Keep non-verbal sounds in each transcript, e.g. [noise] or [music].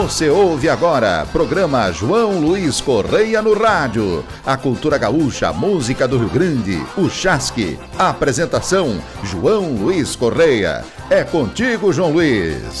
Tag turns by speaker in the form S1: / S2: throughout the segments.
S1: Você ouve agora, programa João Luiz Correia no rádio. A cultura gaúcha, a música do Rio Grande, o Chasque. A apresentação, João Luiz Correia. É contigo, João Luiz.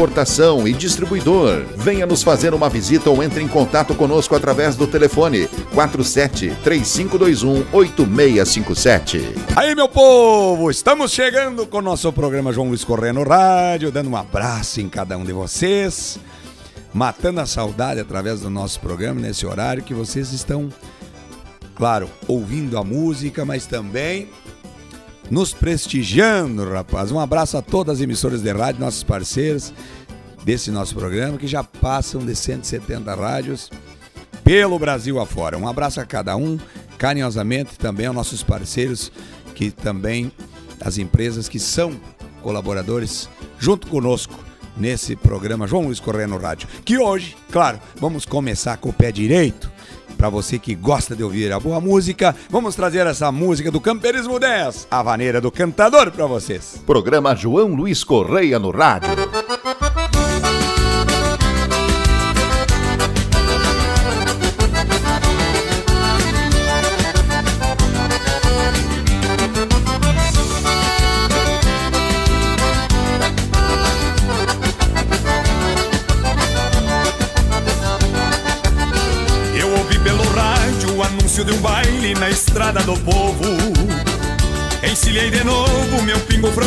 S1: e Distribuidor. Venha nos fazer uma visita ou entre em contato conosco através do telefone 47 3521 8657.
S2: Aí, meu povo, estamos chegando com o nosso programa João Luiz Correia no rádio, dando um abraço em cada um de vocês, matando a saudade através do nosso programa nesse horário que vocês estão, claro, ouvindo a música, mas também nos prestigiando, rapaz. Um abraço a todas as emissoras de rádio, nossos parceiros desse nosso programa, que já passam de 170 rádios pelo Brasil afora. Um abraço a cada um, carinhosamente também aos nossos parceiros, que também as empresas que são colaboradores junto conosco nesse programa João Luiz Correia no Rádio. Que hoje, claro, vamos começar com o pé direito. Para você que gosta de ouvir a boa música, vamos trazer essa música do Camperismo 10, a vaneira do cantador para vocês.
S1: Programa João Luiz Correia no Rádio.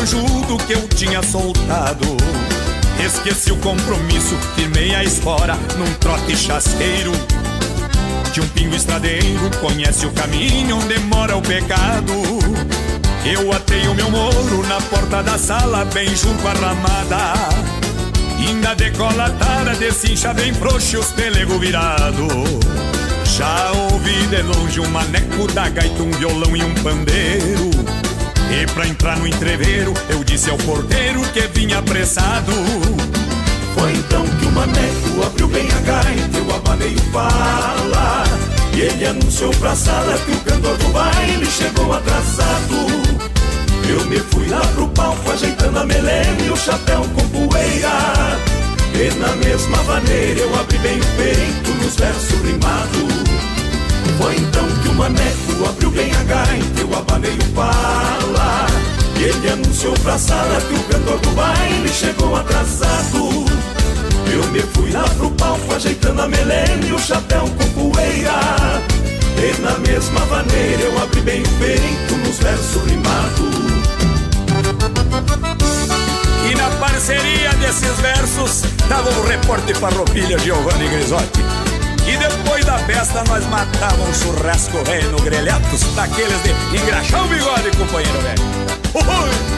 S3: Franjudo que eu tinha soltado. Esqueci o compromisso, firmei a espora num trote chasqueiro. De um pingo estradeiro, conhece o caminho onde mora o pecado. Eu atei o meu moro na porta da sala, bem junto à ramada. Ainda decolatada, desincha bem frouxo os pelego virado. Já ouvi de longe um maneco da gaita, um violão e um pandeiro. E pra entrar no entreveiro, eu disse ao porteiro que vinha apressado. Foi então que o maneco abriu bem a gaita, eu abanei o fala. E ele anunciou pra sala que o cantor do baile chegou atrasado. Eu me fui lá pro palco ajeitando a melena e o chapéu com poeira. E na mesma maneira eu abri bem o peito nos versos rimados. Foi então que o maneco abriu bem a gaita, eu abanei o pala. E ele anunciou pra sala que o cantor do baile chegou atrasado. Eu me fui lá pro palco ajeitando a melena e o chapéu com poeira. E na mesma maneira eu abri bem o peito nos versos rimados. E na parceria desses versos tava o repórter farroupilha Giovanni Grisotti. E depois da festa nós matávamos um churrasco rei no grelhatos daqueles de engraxar o bigode, companheiro velho. Ui!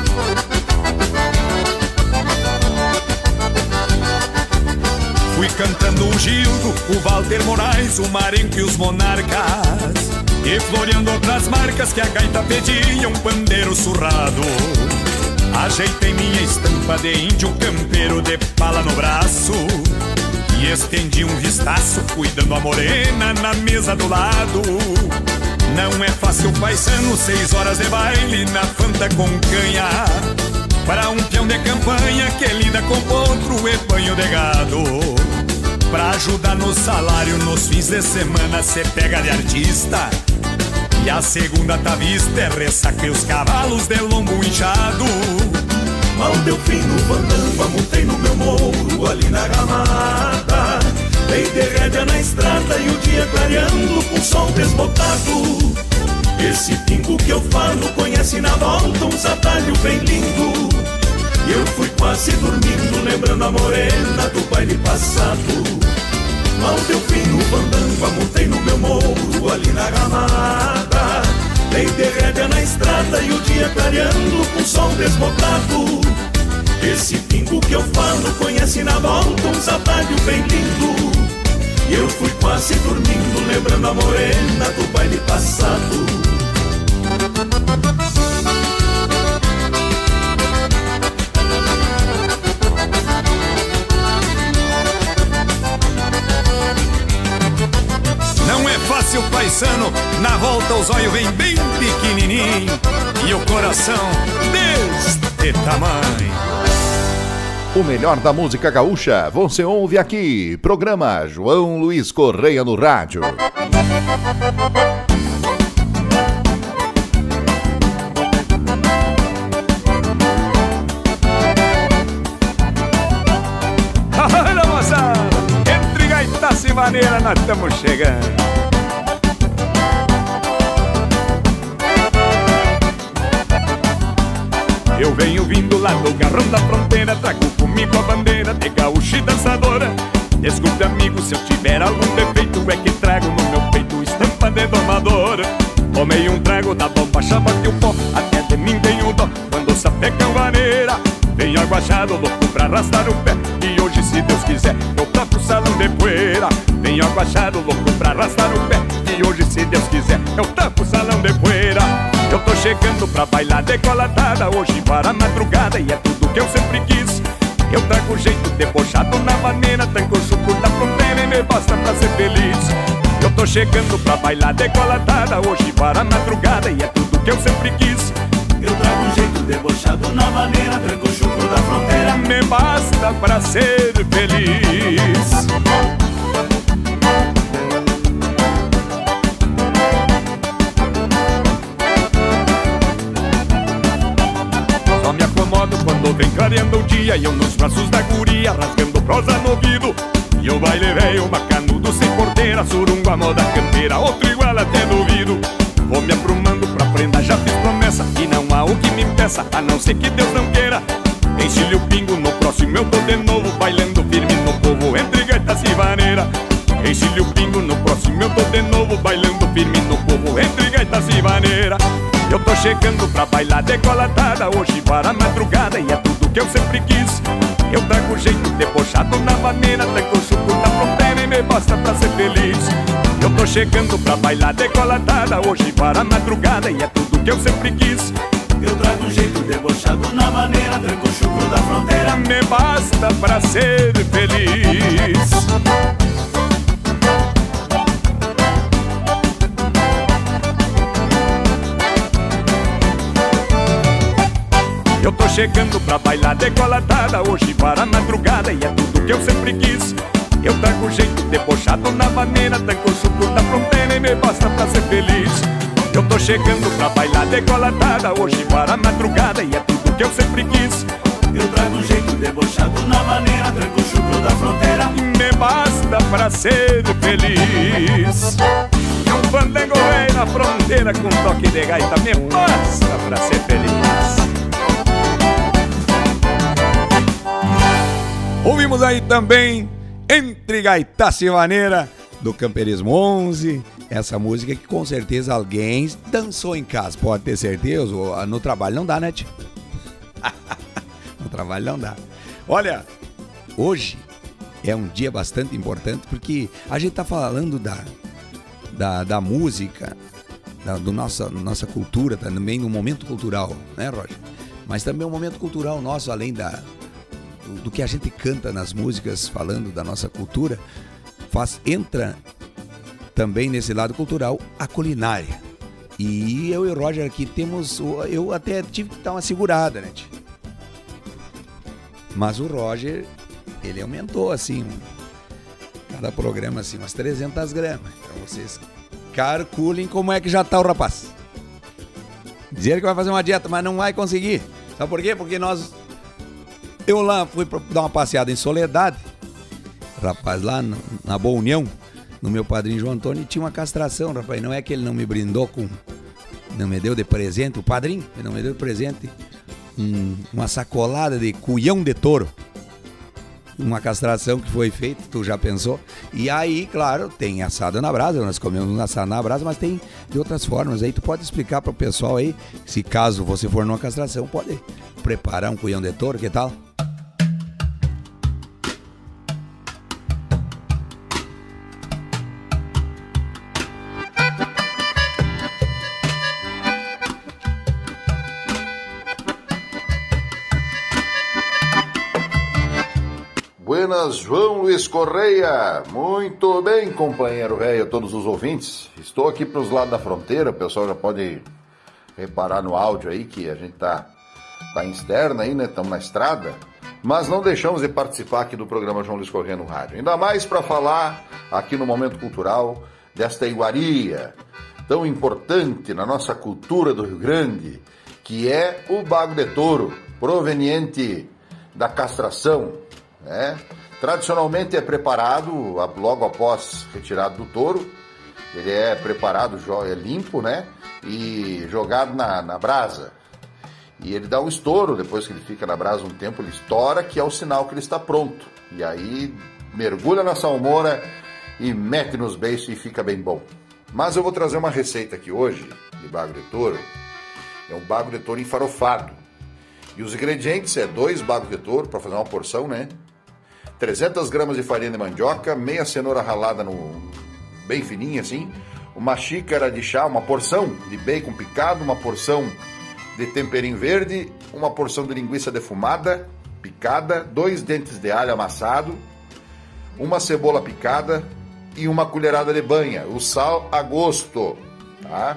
S3: Fui cantando o Gildo, o Walter Moraes, o Marenco e os Monarcas. E floreando outras marcas que a gaita pedia, um pandeiro surrado. Ajeitei minha estampa de índio campeiro de pala no braço. E estendi um vistaço, cuidando a morena na mesa do lado. Não é fácil, paisano, seis horas de baile na fanta com canha. Para um peão de campanha que lida com potro e banho de gado. Pra ajudar no salário nos fins de semana, cê pega de artista. E a segunda tá vista é ressaca e os cavalos de lombo inchado. Mal deu fim no fandango, montei no meu morro ali na ramada. Dei de na estrada e o dia clareando com sol desbotado. Esse pingo que eu falo conhece na volta uns atalhos bem lindo. E eu fui quase dormindo, lembrando a morena do baile passado. Mal deu fim no fandango, montei no meu morro ali na ramada. Dei de rédea na
S4: estrada e o dia clareando com sol desbotado. Esse pingo que eu falo conhece na volta um sapadio bem lindo. E eu fui quase dormindo, lembrando a morena do baile passado. Paisano, na volta os olhos vem bem pequenininho e o coração deste tamanho.
S1: O melhor da música gaúcha você ouve aqui. Programa João Luiz Correia no Rádio. [laughs]
S3: Olha, moçada, entre gaitaça e maneira nós estamos chegando. Eu venho vindo lá do garrão da fronteira Trago comigo a bandeira de gaúcho e dançadora. Desculpe amigo se eu tiver algum defeito É que trago no meu peito estampa de domadora Tomei um trago da bomba, chama que o pó Até de mim tem um dó. Quando sapeca vaneira Venho aguachado, louco pra arrastar o pé. E hoje se Deus quiser eu toco o salão de poeira. Venho aguachado, louco pra arrastar o pé. E hoje se Deus quiser eu toco eu tô chegando pra bailar decolatada Hoje para a madrugada e é tudo que eu sempre quis. Eu trago jeito debochado na maneira Tango chuco da fronteira e me basta pra ser feliz. Eu tô chegando pra bailar decolatada Hoje para a madrugada e é tudo que eu sempre quis.
S4: Eu trago jeito debochado na maneira Tranco chuco da fronteira
S3: Me basta pra ser feliz vem clareando o dia E eu nos braços da guria rasgando prosa no ouvido. E o baile veio bacanudo sem porteira Surungo a moda campeira, outro igual até duvido. Vou me aprumando pra prenda, já fiz promessa E não há o que me impeça, a não ser que Deus não queira. Enchilhe o pingo, no próximo eu tô de novo Bailando firme no povo, entre gaitas e vaneira. Enchilhe o pingo, no próximo eu tô de novo Bailando firme no povo, entre gaitas e vaneira eu tô chegando pra bailar decolatada Hoje para a madrugada e é tudo que eu sempre quis. Eu trago jeito debochado na maneira Tango chuco da fronteira e me basta pra ser feliz. Eu tô chegando pra bailar decolatada Hoje para a madrugada e é tudo que eu sempre quis.
S4: Eu trago jeito debochado na maneira Tranco chuco da fronteira
S3: Me basta pra ser feliz chegando pra bailar decolatada Hoje para a madrugada e é tudo que eu sempre quis. Eu trago jeito debochado na maneira Tango chuco da fronteira e me basta pra ser feliz. Eu tô chegando pra bailar decolatada Hoje para a madrugada e é tudo que eu sempre quis.
S4: Eu trago jeito debochado na maneira Tranco chuco da fronteira
S3: Me basta pra ser feliz. É um fandango rei na fronteira Com toque de gaita Me basta pra ser feliz Ouvimos aí também Entre Gaitaça e Maneira do Camperismo 11. Essa música que com certeza alguém dançou em casa, pode ter certeza. No trabalho não dá, né, tio? [laughs] no trabalho não dá. Olha, hoje é um dia bastante importante porque a gente tá falando da, da, da música, da do nossa, nossa cultura, também do momento cultural, né, Roger? Mas também um momento cultural nosso, além da, do que a gente canta nas músicas falando da nossa cultura, faz entra também nesse lado cultural a culinária. E eu e o Roger aqui temos. Eu até tive que dar uma segurada, né? Mas o Roger, ele aumentou assim, cada programa assim, umas 300 gramas. Então vocês calculem como é que já tá o rapaz. Dizer que vai fazer uma dieta, mas não vai conseguir. Sabe por quê? Porque nós eu lá fui dar uma passeada em Soledade, rapaz, lá na Boa União, no meu padrinho João Antônio, tinha uma castração, rapaz. Não é que ele não me brindou com. Não me deu de presente, o padrinho, ele não me deu de presente um, uma sacolada de cuião de touro.
S2: uma castração que foi feita, tu já pensou? E aí, claro, tem assado na brasa, nós comemos assado na brasa, mas tem de outras formas. Aí tu pode explicar para o pessoal aí, se caso você for numa castração, pode preparar um cunhão de touro, que tal?
S1: Correia. Muito bem, companheiro velho, todos os ouvintes. Estou aqui para os lados da fronteira, o pessoal já pode reparar no áudio aí que a gente tá, tá em externa aí, né? Estamos na estrada. Mas não deixamos de participar aqui do programa João Luiz Correia no rádio. Ainda mais para falar aqui no Momento Cultural desta iguaria tão importante na nossa cultura do Rio Grande, que é o bago de touro, proveniente da castração, né? Tradicionalmente é preparado logo após retirado do touro. Ele é preparado, é limpo, né? E jogado na, na brasa. E ele dá um estouro, depois que ele fica na brasa um tempo, ele estoura, que é o sinal que ele está pronto. E aí mergulha na salmoura e mete nos beiços e fica bem bom. Mas eu vou trazer uma receita aqui hoje de bago de touro. É um bago de touro enfarofado. E os ingredientes é dois bagos de touro para fazer uma porção, né? 300 gramas de farinha de mandioca, meia cenoura ralada no bem fininha assim, uma xícara de chá, uma porção de bacon picado, uma porção de temperinho verde, uma porção de linguiça defumada, picada, dois dentes de alho amassado, uma cebola picada e uma colherada de banha, o sal a gosto, tá?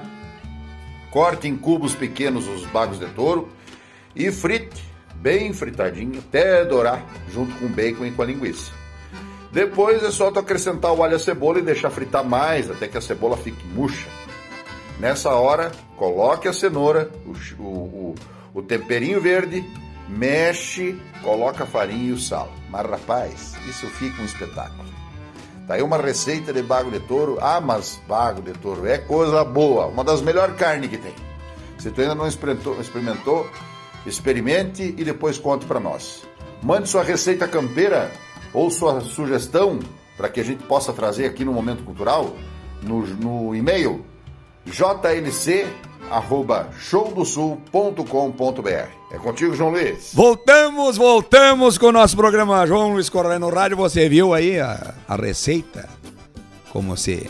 S1: Corte em cubos pequenos os bagos de touro e frite bem fritadinho até dourar junto com o bacon e com a linguiça. Depois é só tu acrescentar o alho a cebola e deixar fritar mais até que a cebola fique murcha. Nessa hora, coloque a cenoura, o, o, o temperinho verde, mexe, coloca a farinha e o sal. Mas rapaz, isso fica um espetáculo. Tá aí uma receita de bago de touro. Ah, mas bago de touro é coisa boa, uma das melhores carnes que tem. Se tu ainda não experimentou, experimentou Experimente e depois conte para nós. Mande sua receita campeira ou sua sugestão para que a gente possa trazer aqui no Momento Cultural no, no e-mail jlc@showdosul.com.br. É contigo, João Luiz.
S2: Voltamos, voltamos com o nosso programa João Luiz Correia no rádio. Você viu aí a, a receita? Como você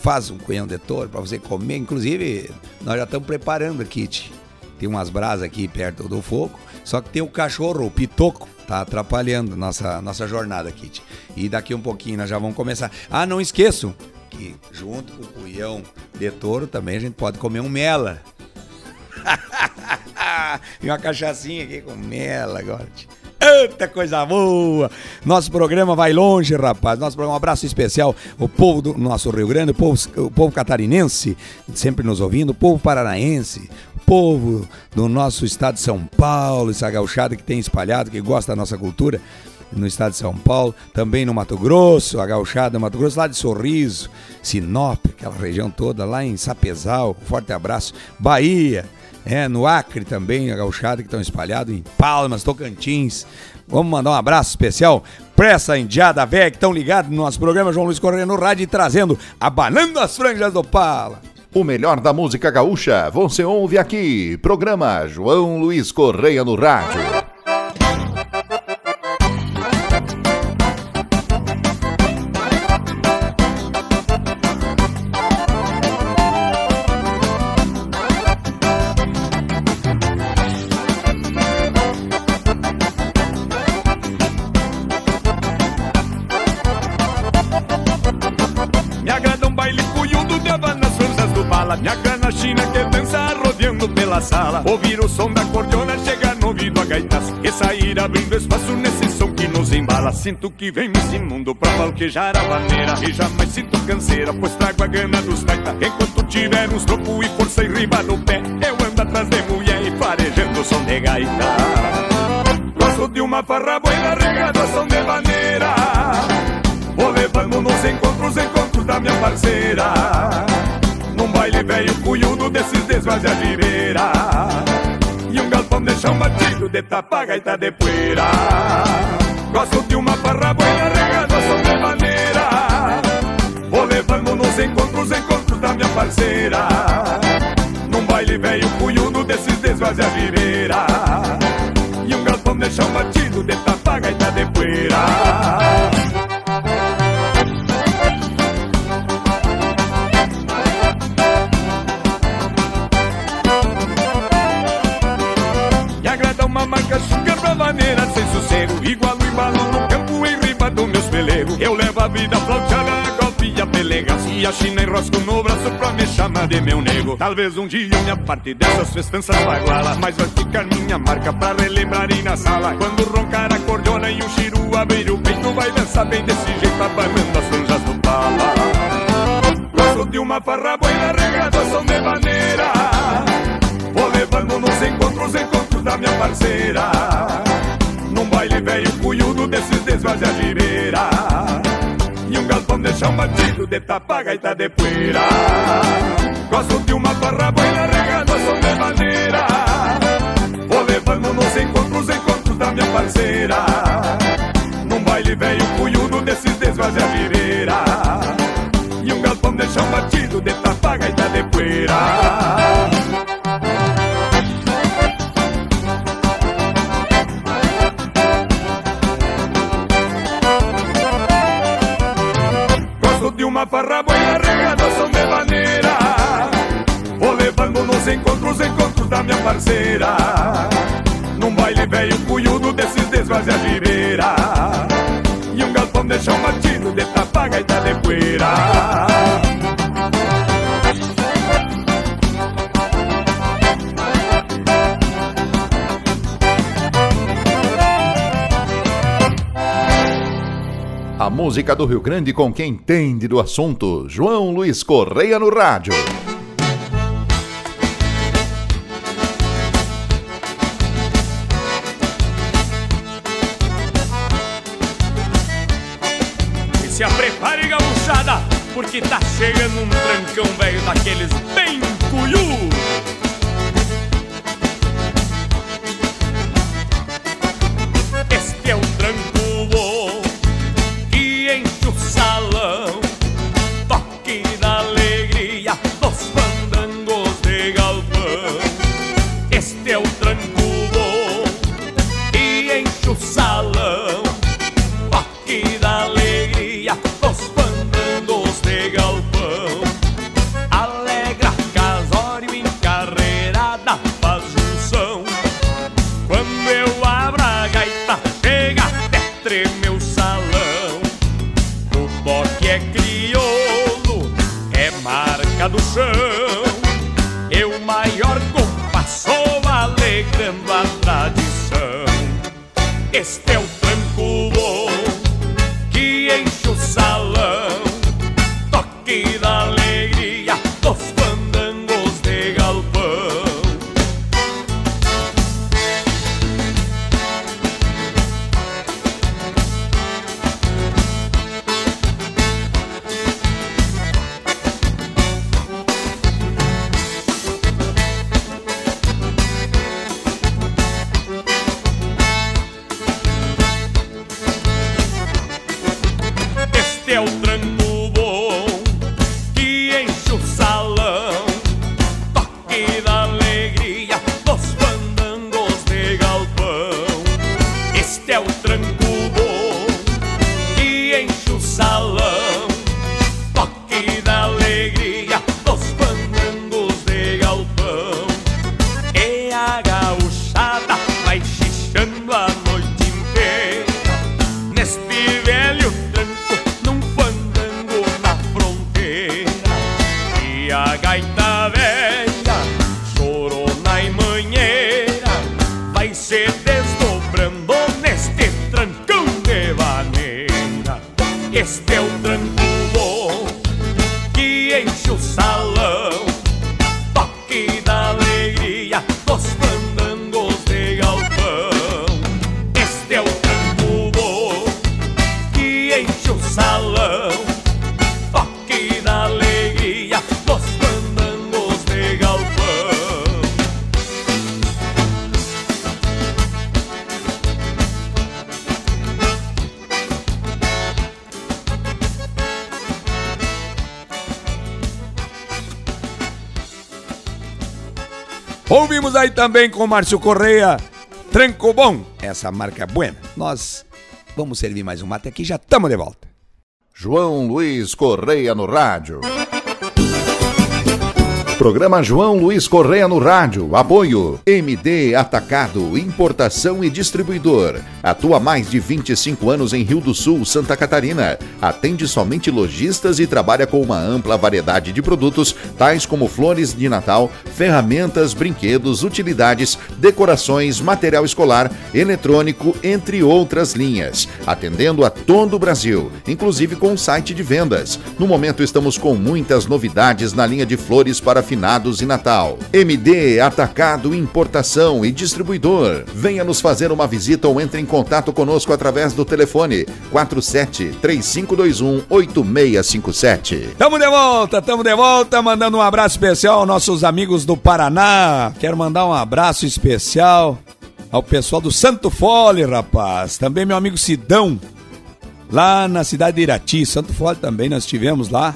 S2: faz um cunhão de touro para você comer. Inclusive, nós já estamos preparando aqui, kit tem umas brasas aqui perto do fogo, só que tem o cachorro, o pitoco, tá atrapalhando nossa, nossa jornada, Kit. E daqui um pouquinho nós já vamos começar. Ah, não esqueço que junto com o cuião de touro também a gente pode comer um mela. [laughs] e uma cachaçinha aqui com mela agora. Eita coisa boa! Nosso programa vai longe, rapaz. Nosso programa, um abraço especial o povo do nosso Rio Grande, o povo, o povo catarinense, sempre nos ouvindo, o povo paranaense, povo do nosso estado de São Paulo, essa gauchada que tem espalhado, que gosta da nossa cultura no estado de São Paulo, também no Mato Grosso, a gauchada Mato Grosso, lá de Sorriso, Sinop, aquela região toda, lá em Sapezal, forte abraço, Bahia, é, no Acre também, a gauchada que estão espalhados, em Palmas, Tocantins. Vamos mandar um abraço especial para essa indiada velha que estão ligados no nosso programa João Luiz Correia no rádio, trazendo Abanando as Franjas do Pala.
S1: O melhor da música gaúcha você ouve aqui. Programa João Luiz Correia no Rádio.
S3: Sala. Ouvir o som da cordiona chegar no ouvido a gaitaço E sair abrindo espaço nesse som que nos embala. Sinto que vem nesse mundo pra falquejar a maneira. E jamais sinto canseira, pois trago a gana dos gaita Enquanto tiver uns tropo e força e riba no pé Eu ando atrás de mulher e farejando o som de gaita. Gosto de uma farra boa regada som de maneira. Vou levando nos encontros, encontros da minha parceira baile velho cunhudo desses desvazia gireira E um galpão de chão batido de tapa gaita de poeira Gosto de uma farra buena regada som de maneira. Vou levando nos encontros, encontros da minha parceira. Num baile velho cunhudo desses desvazia a viveira E um galpão de chão batido de tapaga e tá de poeira maneira sem sossego Igual o embalo no campo em riba do meus pelegos Eu levo a vida flauteada, golpe e a pelega E a china enrosco no braço pra me chamar de meu nego. Talvez um dia minha parte dessas festanças baguala Mas vai ficar minha marca pra relembrar aí na sala. Quando roncar a cordiona e um chiru abrir o peito Vai dançar bem desse jeito abanando as franjas do pala. Gosto de uma farra boina regada, som de maneira Levando nos encontros, encontros da minha parceira. Num baile velho cunhudo desses desvazia gireira. E um galpão de chão batido de tapa gaita de poeira. Gosto de uma barra boina regada som de maneira Vou levando nos encontros, encontros da minha parceira. Num baile velho cunhudo desses desvazia gireira. E um galpão de chão batido de tapa gaita de poeira farra boa regada som de maneira Vou levando nos encontros, encontros da minha parceira. Num baile velho cunhudo desses desvazia gireira E um galpão de chão batido de tapaga e de poeira
S1: música do Rio Grande com quem entende do assunto. João Luiz Correia no rádio.
S3: E se prepare, gauchada, porque tá chegando um trancão velho daqueles bem cuiú.
S2: Aí também com Márcio Correia, Tranco Bom, essa marca é buena. Nós vamos servir mais um mate aqui, já estamos de volta.
S1: João Luiz Correia no rádio. Programa João Luiz Correia no rádio. Apoio MD Atacado, importação e distribuidor. Atua mais de 25 anos em Rio do Sul, Santa Catarina. Atende somente lojistas e trabalha com uma ampla variedade de produtos, tais como flores de Natal, ferramentas, brinquedos, utilidades, decorações, material escolar, eletrônico, entre outras linhas. Atendendo a todo o Brasil, inclusive com site de vendas. No momento estamos com muitas novidades na linha de flores para finados e Natal. MD Atacado Importação e Distribuidor. Venha nos fazer uma visita ou entre em contato conosco através do telefone 47 3521 8657.
S2: Tamo de volta, tamo de volta, mandando um abraço especial aos nossos amigos do Paraná. Quero mandar um abraço especial ao pessoal do Santo Fole, rapaz. Também meu amigo Sidão, lá na cidade de Irati. Santo Fole também nós tivemos lá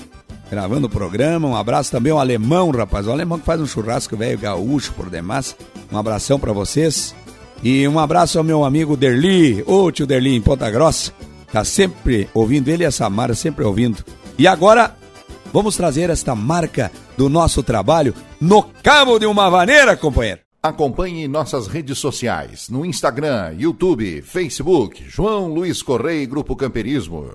S2: gravando o programa. Um abraço também ao alemão, rapaz. O alemão que faz um churrasco velho gaúcho por demais. Um abração para vocês. E um abraço ao meu amigo Derli, ô tio Derli em Ponta Grossa. Tá sempre ouvindo ele e a Samara sempre ouvindo. E agora vamos trazer esta marca do nosso trabalho no cabo de uma vaneira, companheiro.
S1: Acompanhe nossas redes sociais no Instagram, YouTube, Facebook, João Luiz Correia e Grupo Camperismo.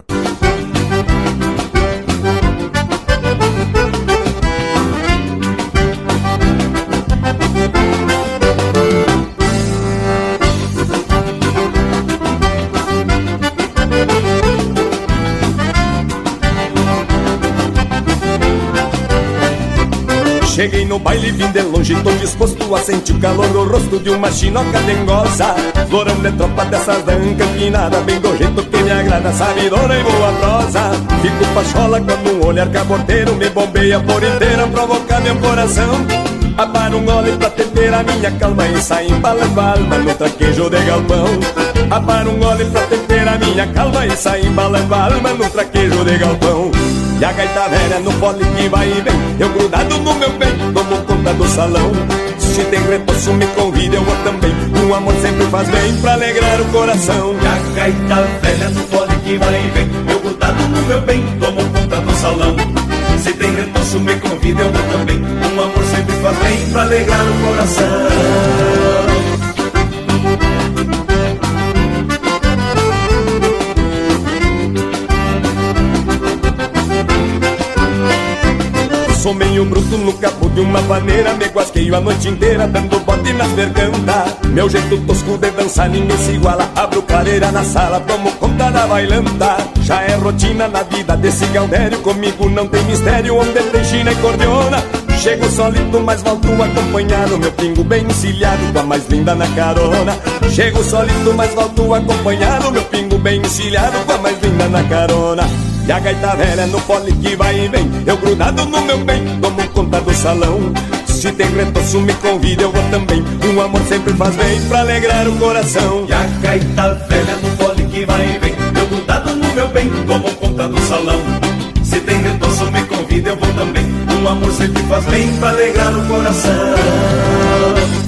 S3: Cheguei no baile, vim de longe, tô disposto a sentir o calor no rosto de uma chinoca dengosa. Florão de tropa dessas da encampinada, bem do jeito que me agrada, sabidora e boa prosa. Fico pachola quando um olhar caborteiro me bombeia por inteira, provoca meu coração. Aparo um gole pra ter a minha calma e sai embalando a alma no traquejo de galpão. Aparo um gole pra ter a minha calma e sai embalando a alma no traquejo de galpão e a gaita velha no fole que vai e vem. Eu grudado no meu bem, tomo conta do salão. Se tem reposo me convida, eu vou também. O amor sempre faz bem pra alegrar o coração.
S4: E a gaita velha no fole que vai e vem. Eu grudado no meu bem, tomo conta do salão. Se tem reposo me convida, eu vou também. O amor sempre faz bem pra alegrar o coração
S3: Sou meio bruto no cabo de uma vaneira Me guasqueio a noite inteira dando bote nas vergantas Meu jeito tosco de dançar ninguém se iguala Abro clareira na sala, tomo conta da bailanta. Já é rotina na vida desse galdério Comigo não tem mistério, onde tem china e cordiona. Chego solito, mas volto acompanhado Meu pingo bem encilhado, com a mais linda na carona. Chego solito, mas volto acompanhado Meu pingo bem encilhado, com a mais linda na carona e a gaita velha no fole que vai e vem Eu grudado no meu bem, tomo conta do salão. Se tem retoço me convida, eu vou também. Um amor sempre faz bem pra alegrar o coração.
S4: E a gaita velha no fole que vai e vem Eu grudado no meu bem, tomo conta do salão. Se tem retoço me convida, eu vou também. Um amor sempre faz bem pra alegrar o coração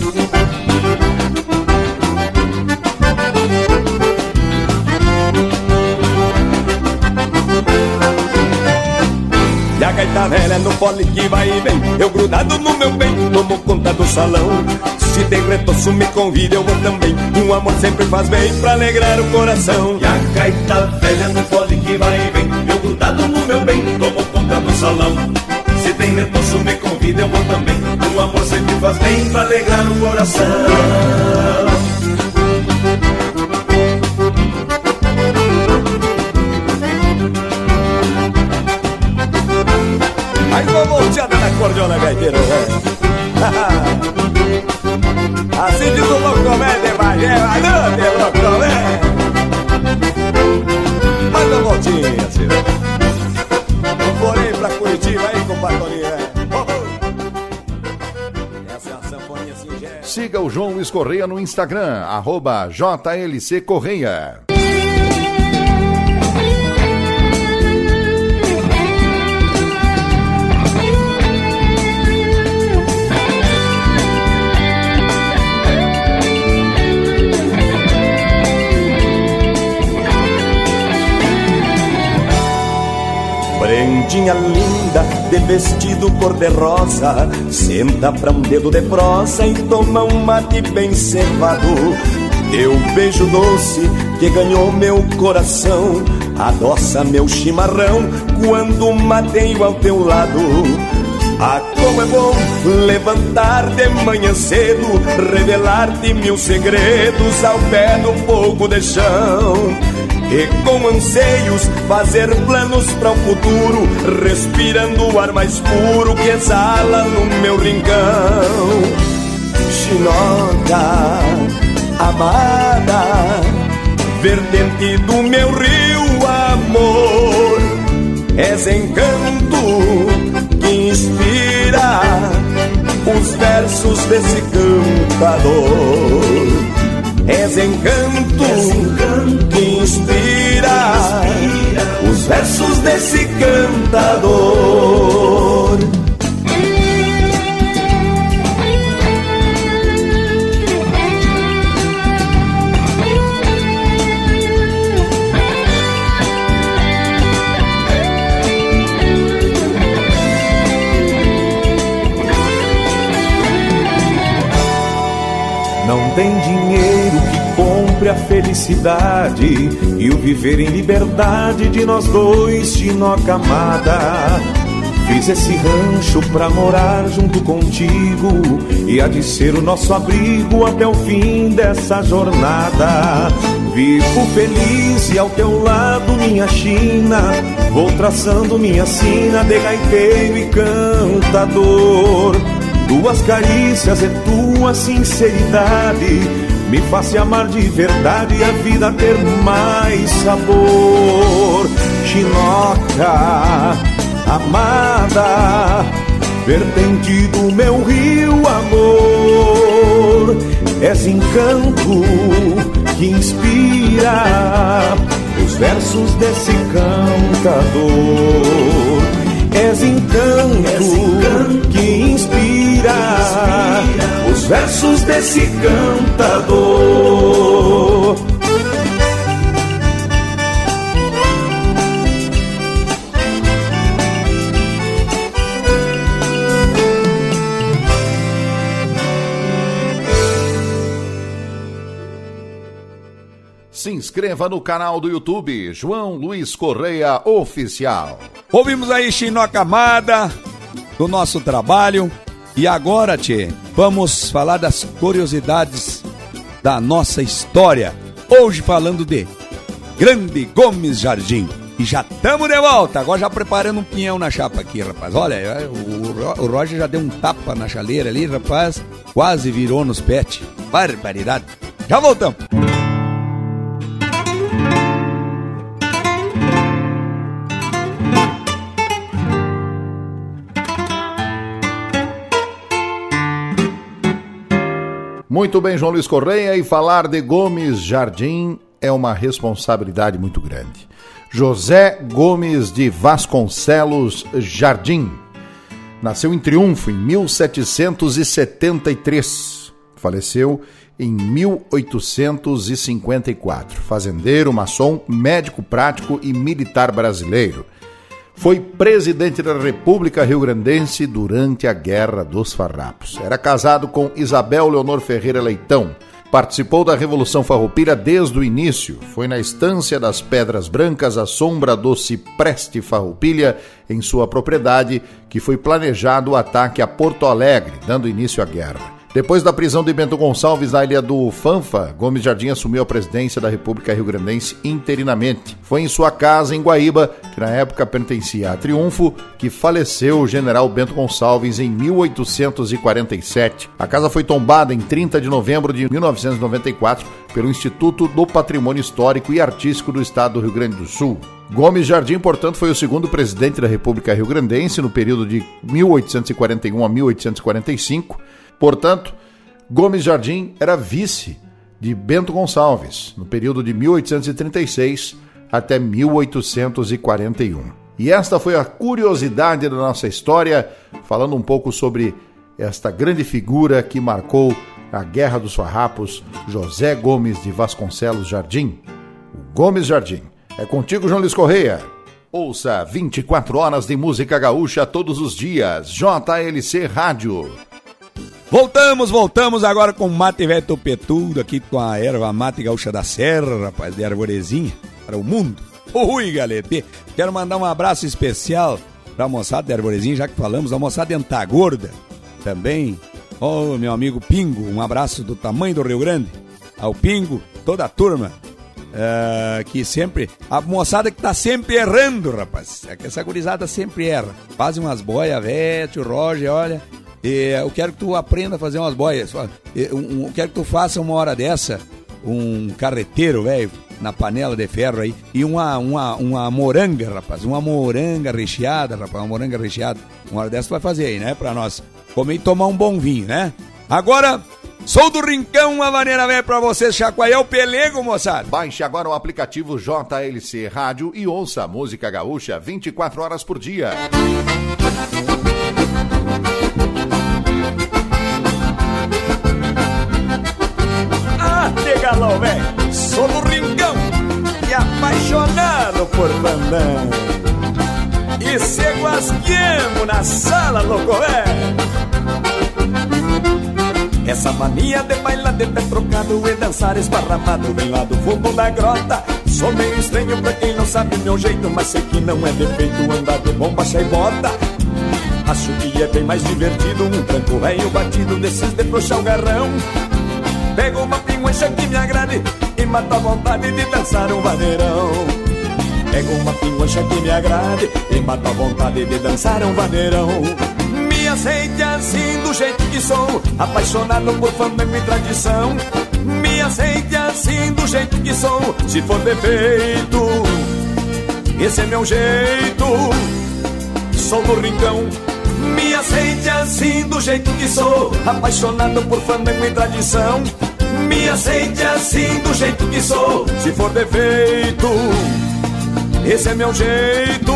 S3: gaita velha no fole que vai e vem. Eu grudado no meu bem, tomo conta do salão. Se tem retoço me convida, eu vou também. Um amor sempre faz bem pra alegrar o coração.
S4: E a gaita velha no fole que vai e vem. Eu grudado no meu bem, tomo conta do salão. Se tem retoço me convida, eu vou também. Um amor sempre faz bem pra alegrar o coração
S3: volteada na cordiona, gaiteiro velho [laughs] Assim diz o Locomé de Bagé, adelante, Locomé Manda uma voltinha, senhor. Forei pra Curitiba aí, compadre é. Singela.
S1: Siga o João Luiz Correia no Instagram, arroba JLC Correia.
S3: Gordinha linda, de vestido cor-de-rosa, senta pra um dedo de prosa e toma um mate bem cevado. Teu beijo doce que ganhou meu coração, adoça meu chimarrão quando mateio ao teu lado. Ah, como é bom levantar de manhã cedo, revelar-te mil segredos ao pé do fogo de chão. E com anseios fazer planos para o futuro, respirando o ar mais puro que exala no meu rincão. Chinota, amada, vertente do meu rio, amor, és encanto que inspira os versos desse cantador. És encanto, És encanto inspira, os versos desse cantador. Não tem a felicidade e o viver em liberdade de nós dois, Chinoca amada. Fiz esse rancho pra morar junto contigo e há de ser o nosso abrigo até o fim dessa jornada. Vivo feliz e ao teu lado, minha China. Vou traçando minha sina de gaiteiro e cantador. Tuas carícias e tua sinceridade me faz te amar de verdade e a vida ter mais sabor. Chinoca, amada, vertente do meu rio, amor. És encanto que inspira os versos desse cantador. És encanto, És encanto que inspira, inspira os versos desse cantador.
S1: Se inscreva no canal do YouTube João Luiz Correia Oficial.
S2: Ouvimos aí Chinoca Amada do nosso trabalho. E agora, Tchê, vamos falar das curiosidades da nossa história. Hoje falando de Grande Gomes Jardim. E já estamos de volta. Agora já preparando um pinhão na chapa aqui, rapaz. Olha, o, o Roger já deu um tapa na chaleira ali, rapaz. Quase virou nos pets. Barbaridade. Já voltamos.
S1: Muito bem, João Luiz Correia, e falar de Gomes Jardim é uma responsabilidade muito grande. José Gomes de Vasconcelos Jardim nasceu em Triunfo em 1773, faleceu em 1854. Fazendeiro, maçom, médico prático e militar brasileiro. Foi presidente da República Rio-Grandense durante a Guerra dos Farrapos. Era casado com Isabel Leonor Ferreira Leitão. Participou da Revolução Farroupilha desde o início. Foi na Estância das Pedras Brancas, à sombra do Cipreste Farroupilha, em sua propriedade, que foi planejado o ataque a Porto Alegre, dando início à guerra. Depois da prisão de Bento Gonçalves na ilha do Fanfa, Gomes Jardim assumiu a presidência da República Rio Grandense interinamente. Foi em sua casa em Guaíba, que na época pertencia a Triunfo, que faleceu o general Bento Gonçalves em 1847. A casa foi tombada em 30 de novembro de 1994 pelo Instituto do Patrimônio Histórico e Artístico do Estado do Rio Grande do Sul. Gomes Jardim, portanto, foi o segundo presidente da República Rio Grandense no período de 1841 a 1845. Portanto, Gomes Jardim era vice de Bento Gonçalves no período de 1836 até 1841. E esta foi a curiosidade da nossa história, falando um pouco sobre esta grande figura que marcou a Guerra dos Farrapos, José Gomes de Vasconcelos Jardim. O Gomes Jardim. É contigo, João Luiz Correia. Ouça 24 horas de música gaúcha todos os dias. JLC Rádio.
S2: Voltamos, voltamos agora com mate velho topetudo aqui com a erva mate gaúcha da serra, rapaz, de arvorezinha para o mundo. Ui, galete. Quero mandar um abraço especial pra moçada de arvorezinha, já que falamos, a moçada de Gorda também. Ô, oh, meu amigo Pingo, um abraço do tamanho do Rio Grande. Ao Pingo, toda a turma Uh, que sempre. A moçada que tá sempre errando, rapaz. É que essa gurizada sempre erra. Fazem umas boias, vete, o Roger, olha. Eu quero que tu aprenda a fazer umas boias. Eu, quero que tu faça uma hora dessa um carreteiro, velho, na panela de ferro aí. E uma, uma, uma moranga, rapaz. Uma moranga recheada, rapaz. Uma moranga recheada. Uma hora dessa tu vai fazer aí, né? Pra nós comer e tomar um bom vinho, né? Agora, Sou do Rincão, uma maneira velha pra vocês o pelego, moçada.
S1: Baixe agora o aplicativo JLC Rádio e ouça música gaúcha 24 horas por dia.
S3: Ah, te galão, velho. Sou do Rincão e apaixonado por bandão. E se guasquemo na sala, louco, velho. Essa mania de bailar de pé trocado e dançar esparramado vem lá do fundo da grota. Sou meio estranho pra quem não sabe meu jeito, mas sei que não é defeito andar de bomba e bota. Acho que é bem mais divertido um tranco velho batido desses de puxar o garrão. Pego uma pinguancha que me agrade e mata a vontade de dançar um vaneirão. Pego uma pinguancha que me agrade e mata a vontade de dançar um vaneirão aceite assim do jeito que sou, apaixonado por fandango e tradição. Me aceite assim do jeito que sou, se for defeito, esse é meu jeito. Sou do rincão. Me aceite assim do jeito que sou, apaixonado por fandango e tradição. Me aceite assim do jeito que sou, se for defeito, esse é meu jeito.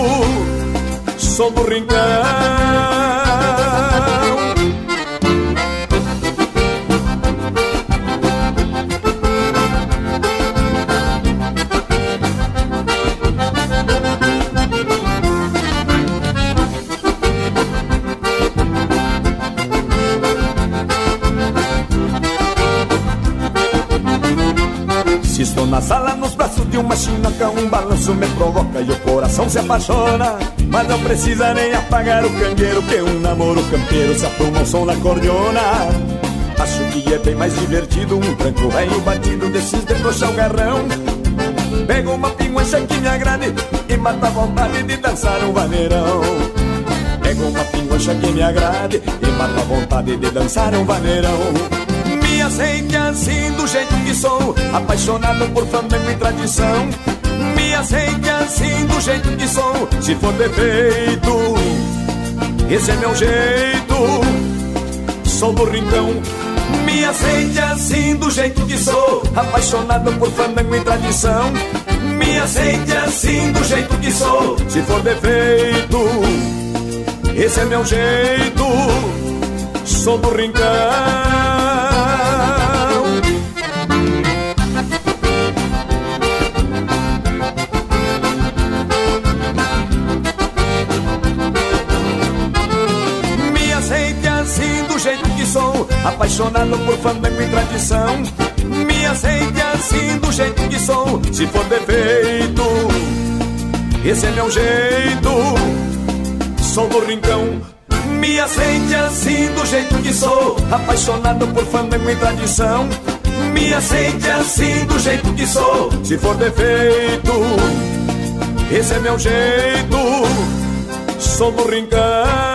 S3: Sou do rincão. De uma chinoca Um balanço me provoca e o coração se apaixona. Mas não precisa nem apagar o cangueiro Que um namoro campeiro se apruma o som da cordiona. Acho que é bem mais divertido Um tranco velho batido desses de o garrão. Pego uma pinguancha que me agrade E mata a vontade de dançar um vaneirão. Pego uma pinguancha que me agrade E mata a vontade de dançar um vaneirão aceite assim do jeito que sou, apaixonado por fandango e tradição. Me aceite assim do jeito que sou, se for defeito, esse é meu jeito. Sou do rincão, me aceite assim do jeito que sou, apaixonado por fandango e tradição. Me aceite assim do jeito que sou, se for defeito, esse é meu jeito. Sou do rincão. Apaixonado por fandango e tradição. Me aceite assim do jeito que sou, se for defeito. Esse é meu jeito, sou do rincão. Me aceite assim do jeito que sou, apaixonado por fandango e tradição. Me aceite assim do jeito que sou, se for defeito. Esse é meu jeito, sou do rincão.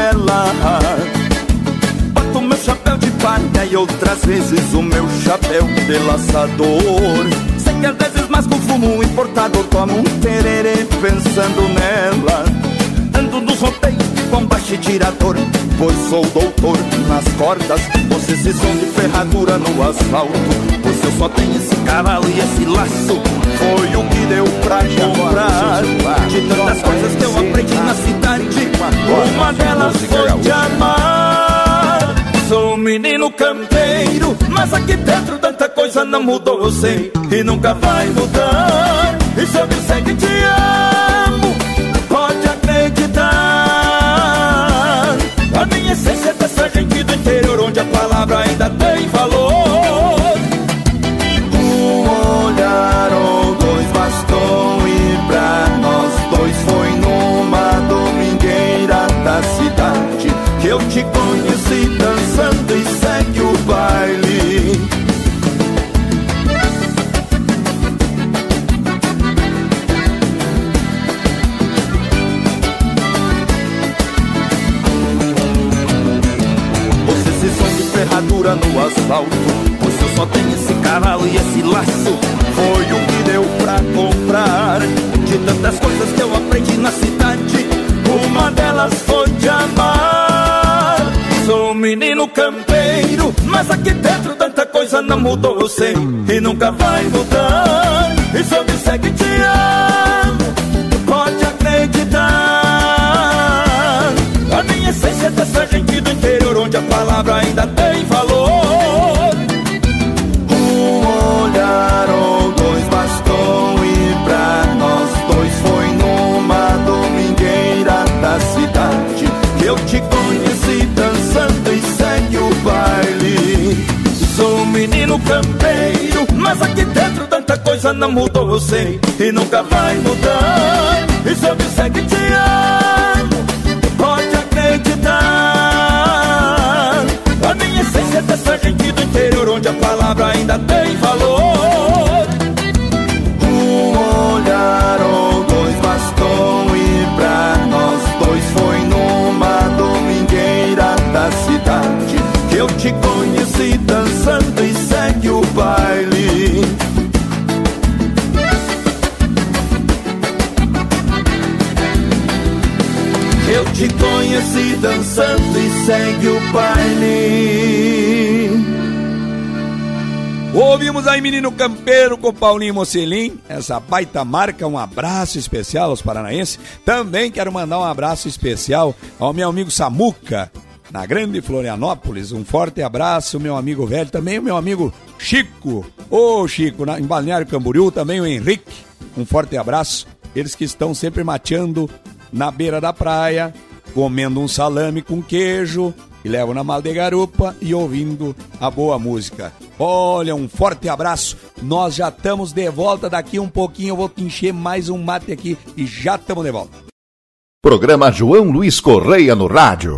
S5: outras vezes o meu chapéu de laçador. Sei que às vezes masco fumo importado Tomo um tererê pensando nela. Ando nos roteiros com baixo tirador Pois sou doutor nas cordas. Você se som de ferradura no asfalto Pois eu só tenho esse cavalo e esse laço. Foi o que deu pra comprar De tantas coisas que eu aprendi na cidade. Uma delas foi de amar Sou um menino campeiro Mas aqui dentro tanta coisa não mudou Eu sei e nunca vai mudar. E se eu disser que te amo Pode acreditar. A minha essência é dessa gente do interior Onde a palavra ainda cavalo e esse laço Foi o que deu pra comprar. De tantas coisas que eu aprendi na cidade Uma delas foi de amar. Sou um menino campeiro Mas aqui dentro tanta coisa não mudou Eu sei e nunca vai mudar. E se eu disser que te amo Pode acreditar. A minha essência é dessa gente do interior Onde a palavra ainda coisa não mudou Eu sei e nunca vai mudar. E se eu disser que conheci dançando e segue o baile.
S2: Ouvimos aí Menino Campeiro com Paulinho Mocelim, essa baita marca, um abraço especial aos paranaenses. Também quero mandar um abraço especial ao meu amigo Samuca, na Grande Florianópolis. Um forte abraço, meu amigo velho, também o meu amigo Chico. Ô Chico, na, em Balneário Camboriú, também o Henrique. Um forte abraço. Eles que estão sempre mateando na beira da praia, comendo um salame com queijo, e levam na mala de garupa e ouvindo a boa música. Olha, um forte abraço. Nós já estamos de volta daqui um pouquinho. Eu vou encher mais um mate aqui e já estamos de volta.
S1: Programa João Luiz Correia no rádio.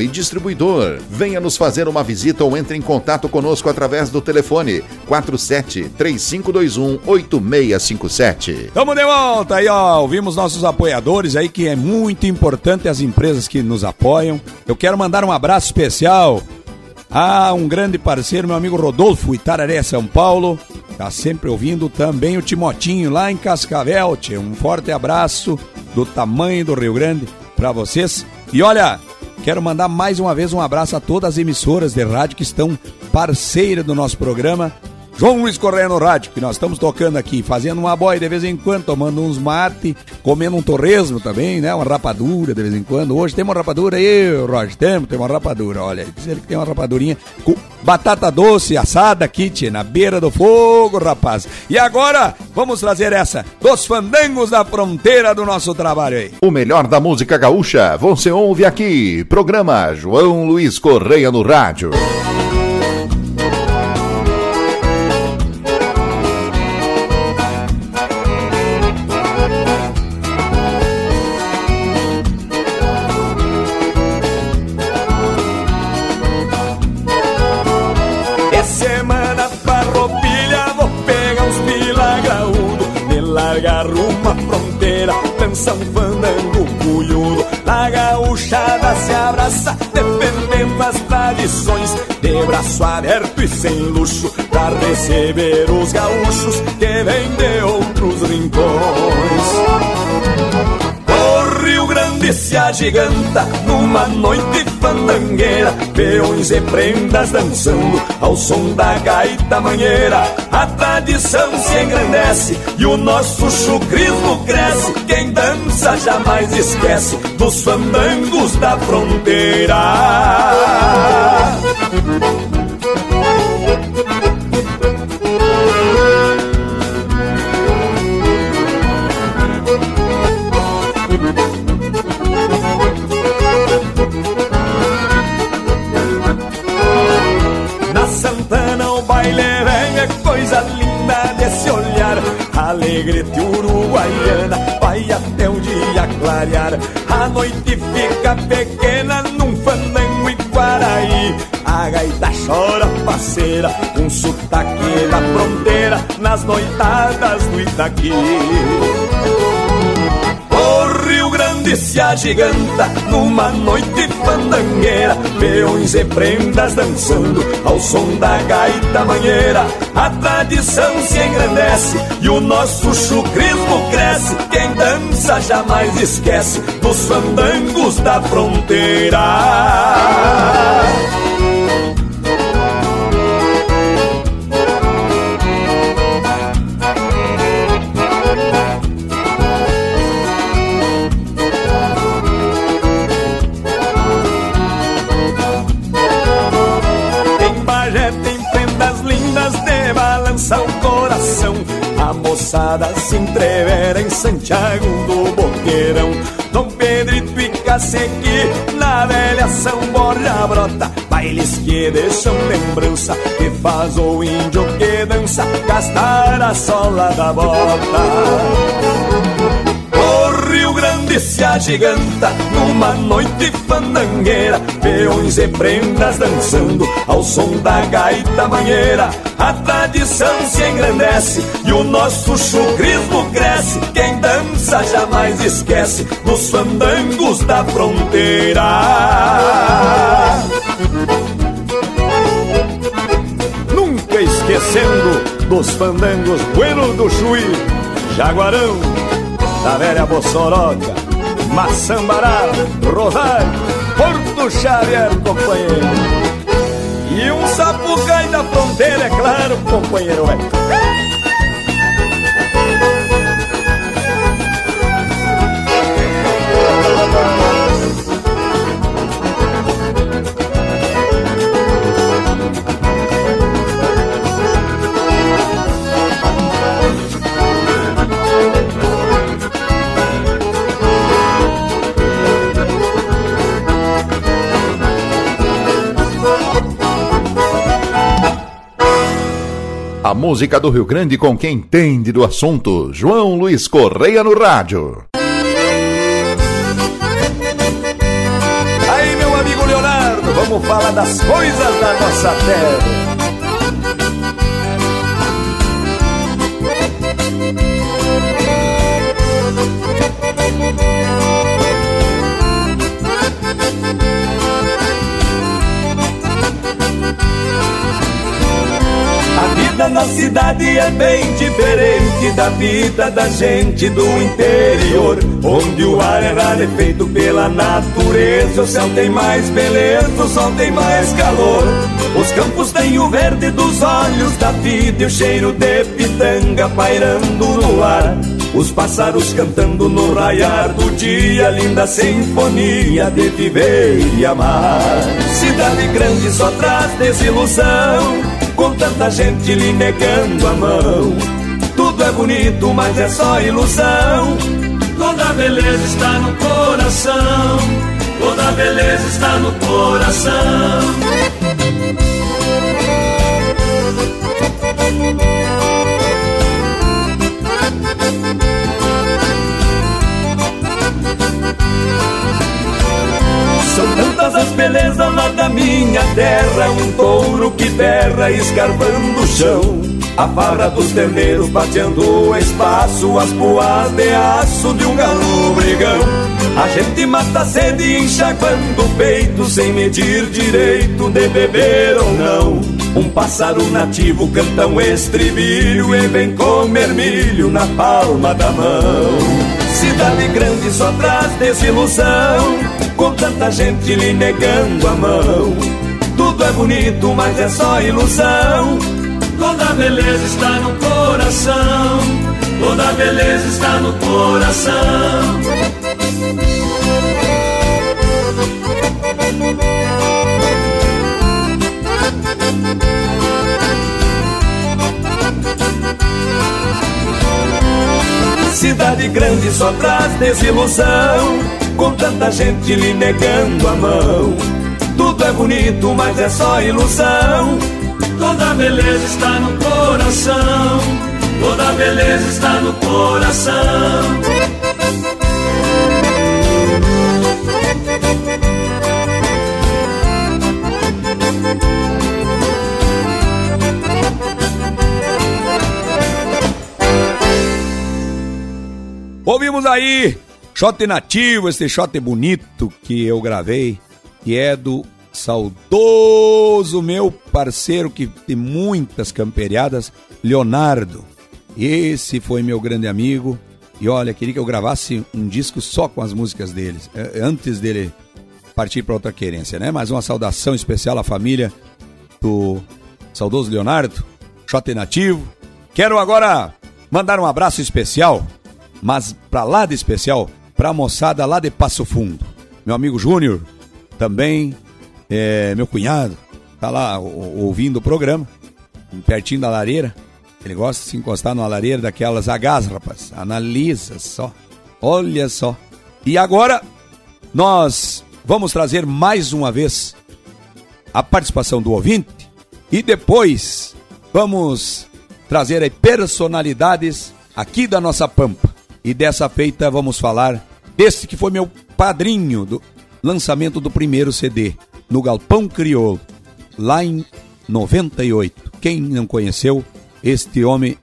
S1: e distribuidor. Venha nos fazer uma visita ou entre em contato conosco através do telefone 47 3521 8657.
S2: Tamo de volta aí, ó. Ouvimos nossos apoiadores aí, que é muito importante as empresas que nos apoiam. Eu quero mandar um abraço especial a um grande parceiro, meu amigo Rodolfo, Itararé, São Paulo. Tá sempre ouvindo também o Timotinho lá em Cascavel. Tchê. Um forte abraço do tamanho do Rio Grande para vocês. E olha, quero mandar mais uma vez um abraço a todas as emissoras de rádio que estão parceiras do nosso programa. João Luiz Correia no rádio, que nós estamos tocando aqui, fazendo uma boia de vez em quando, tomando uns mate, comendo um torresmo também, né? Uma rapadura de vez em quando. Hoje tem uma rapadura aí, Roger, temos, tem uma rapadura, olha aí. Diz ele que tem uma rapadurinha com batata doce assada aqui, na beira do fogo, rapaz. E agora, vamos trazer essa dos fandangos da fronteira do nosso trabalho aí.
S1: O melhor da música gaúcha você ouve aqui. Programa João Luiz Correia no rádio.
S3: Luxo Pra receber os gaúchos Que vêm de outros rincões Rio Grande se agiganta numa noite fandangueira, peões e prendas dançando ao som da gaita manheira. A tradição se engrandece e o nosso chucrismo cresce. Quem dança jamais esquece dos fandangos da fronteira. Alegrete uruguaiana vai até o dia clarear. A noite fica pequena num fandango e Guaraí. A gaita chora parceira, um sotaque da fronteira Nas noitadas do Itaqui Grande se agiganta numa noite fandangueira Peões e prendas dançando ao som da gaita manheira A tradição se engrandece e o nosso chucrismo cresce. Quem dança jamais esquece dos fandangos da fronteira se entrevera em Santiago do Boqueirão. Dom Pedrito e Cacequi na velha São Borja brota. Bailes que deixam lembrança que faz o índio que dança Gastar a sola da bota Grande se agiganta numa noite fandangueira Peões e prendas dançando ao som da gaita manheira. A tradição se engrandece e o nosso chucrismo cresce. Quem dança jamais esquece dos fandangos da fronteira. Nunca esquecendo dos fandangos Bueno do Chuí, Jaguarão da velha Bossoroca, Maçambará, Rosário, Porto Xavier, companheiro. E um sapucai da fronteira, é claro, companheiro. É.
S1: A música do Rio Grande com quem entende do assunto. João Luiz Correia no rádio.
S3: Aí, meu amigo Leonardo, vamos falar das coisas da nossa terra. Na cidade é bem diferente da vida da gente do interior, onde o ar é rarefeito pela natureza, o céu tem mais beleza, o sol tem mais calor. Os campos têm o verde dos olhos da vida e o cheiro de pitanga pairando no ar. Os pássaros cantando no raiar do dia, linda sinfonia de viver e amar. Cidade grande só traz desilusão com tanta gente lhe negando a mão. Tudo é bonito, mas é só ilusão. Toda beleza está no coração. Toda beleza está no coração. As belezas lá da minha terra Um touro que berra escarvando o chão. A farra dos terneiros bateando o espaço As boas de aço de um galo brigão. A gente mata sede enxaguando o peito Sem medir direito de beber ou não. Um pássaro nativo canta um estribilho E vem comer milho na palma da mão. Cidade grande só traz desilusão Com tanta gente lhe negando a mão Tudo é bonito, mas é só ilusão Toda beleza está no coração. Toda beleza está no coração. Cidade grande só traz desilusão, com tanta gente lhe negando a mão. Tudo é bonito, mas é só ilusão. Toda beleza está no coração. Toda beleza está no coração.
S2: Ouvimos aí shot nativo, esse shot bonito que eu gravei, que é do saudoso meu parceiro que tem muitas camperiadas, Leonardo. Esse foi meu grande amigo. E olha, queria que eu gravasse um disco só com as músicas deles, é, antes dele partir para outra querência, né? Mais uma saudação especial à família do saudoso Leonardo, Shot Nativo. Quero agora mandar um abraço especial, mas para lá de especial, para a moçada lá de Passo Fundo. Meu amigo Júnior, também é, meu cunhado, tá lá ouvindo o programa, pertinho da lareira. Ele gosta de se encostar numa lareira daquelas agás, rapaz. Analisa só. Olha só. E agora nós vamos trazer mais uma vez a participação do ouvinte e depois vamos trazer aí personalidades aqui da nossa Pampa. E dessa feita vamos falar desse que foi meu padrinho do lançamento do primeiro CD, no Galpão Crioulo, lá em 98. Quem não conheceu este homem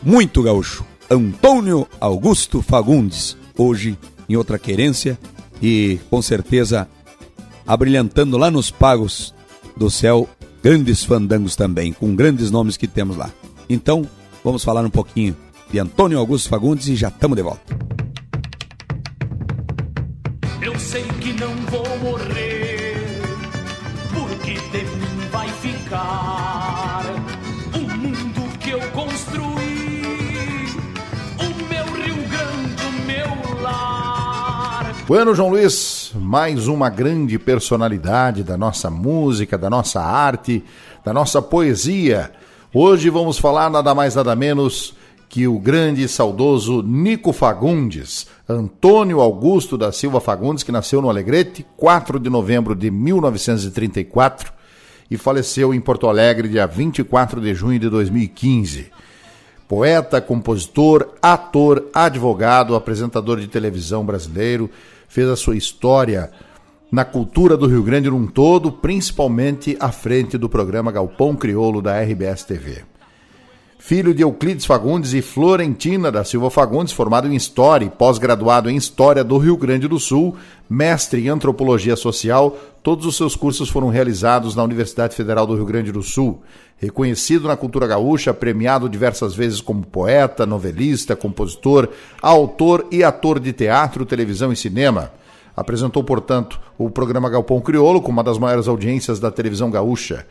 S2: muito gaúcho, Antônio Augusto Fagundes, hoje em outra querência e com certeza abrilhantando lá nos pagos do céu grandes fandangos também, com grandes nomes que temos lá. Então, vamos falar um pouquinho de Antônio Augusto Fagundes e já estamos de volta.
S6: Eu sei que não vou morrer, porque de mim vai ficar o mundo que eu construí, o meu Rio Grande, o meu lar.
S1: Bueno, João Luiz, mais uma grande personalidade da nossa música, da nossa arte, da nossa poesia. Hoje vamos falar nada mais nada menos que o grande e saudoso Nico Fagundes, Antônio Augusto da Silva Fagundes, que nasceu no Alegrete, 4 de novembro de 1934 e faleceu em Porto Alegre dia 24 de junho de 2015. Poeta, compositor, ator, advogado, apresentador de televisão brasileiro, fez a sua história na cultura do Rio Grande num todo, principalmente à frente do programa Galpão Crioulo da RBS TV filho de Euclides Fagundes e Florentina da Silva Fagundes, formado em História e pós-graduado em História do Rio Grande do Sul, mestre em Antropologia Social, todos os seus cursos foram realizados na Universidade Federal do Rio Grande do Sul. Reconhecido na cultura gaúcha, premiado diversas vezes como poeta, novelista, compositor, autor e ator de teatro, televisão e cinema. Apresentou, portanto, o programa Galpão Criolo com uma das maiores audiências da televisão gaúcha.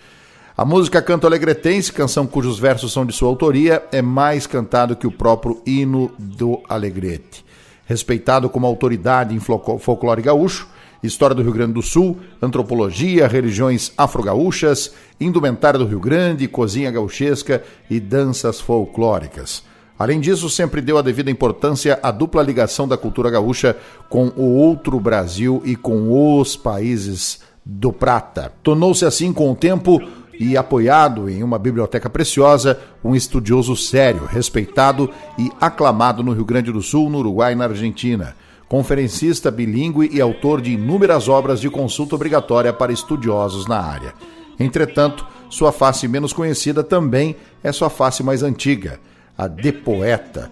S1: A música Canto Alegretense, canção cujos versos são de sua autoria, é mais cantado que o próprio hino do Alegrete. Respeitado como autoridade em folclore gaúcho, história do Rio Grande do Sul, antropologia, religiões afro-gaúchas, indumentária do Rio Grande, cozinha gauchesca e danças folclóricas. Além disso, sempre deu a devida importância à dupla ligação da cultura gaúcha com o outro Brasil e com os países do Prata. Tornou-se assim, com o tempo, e apoiado em uma biblioteca preciosa, um estudioso sério, respeitado e aclamado no Rio Grande do Sul, no Uruguai e na Argentina. Conferencista bilíngue e autor de inúmeras obras de consulta obrigatória para estudiosos na área. Entretanto, Sua face menos conhecida também é sua face mais antiga, a de poeta.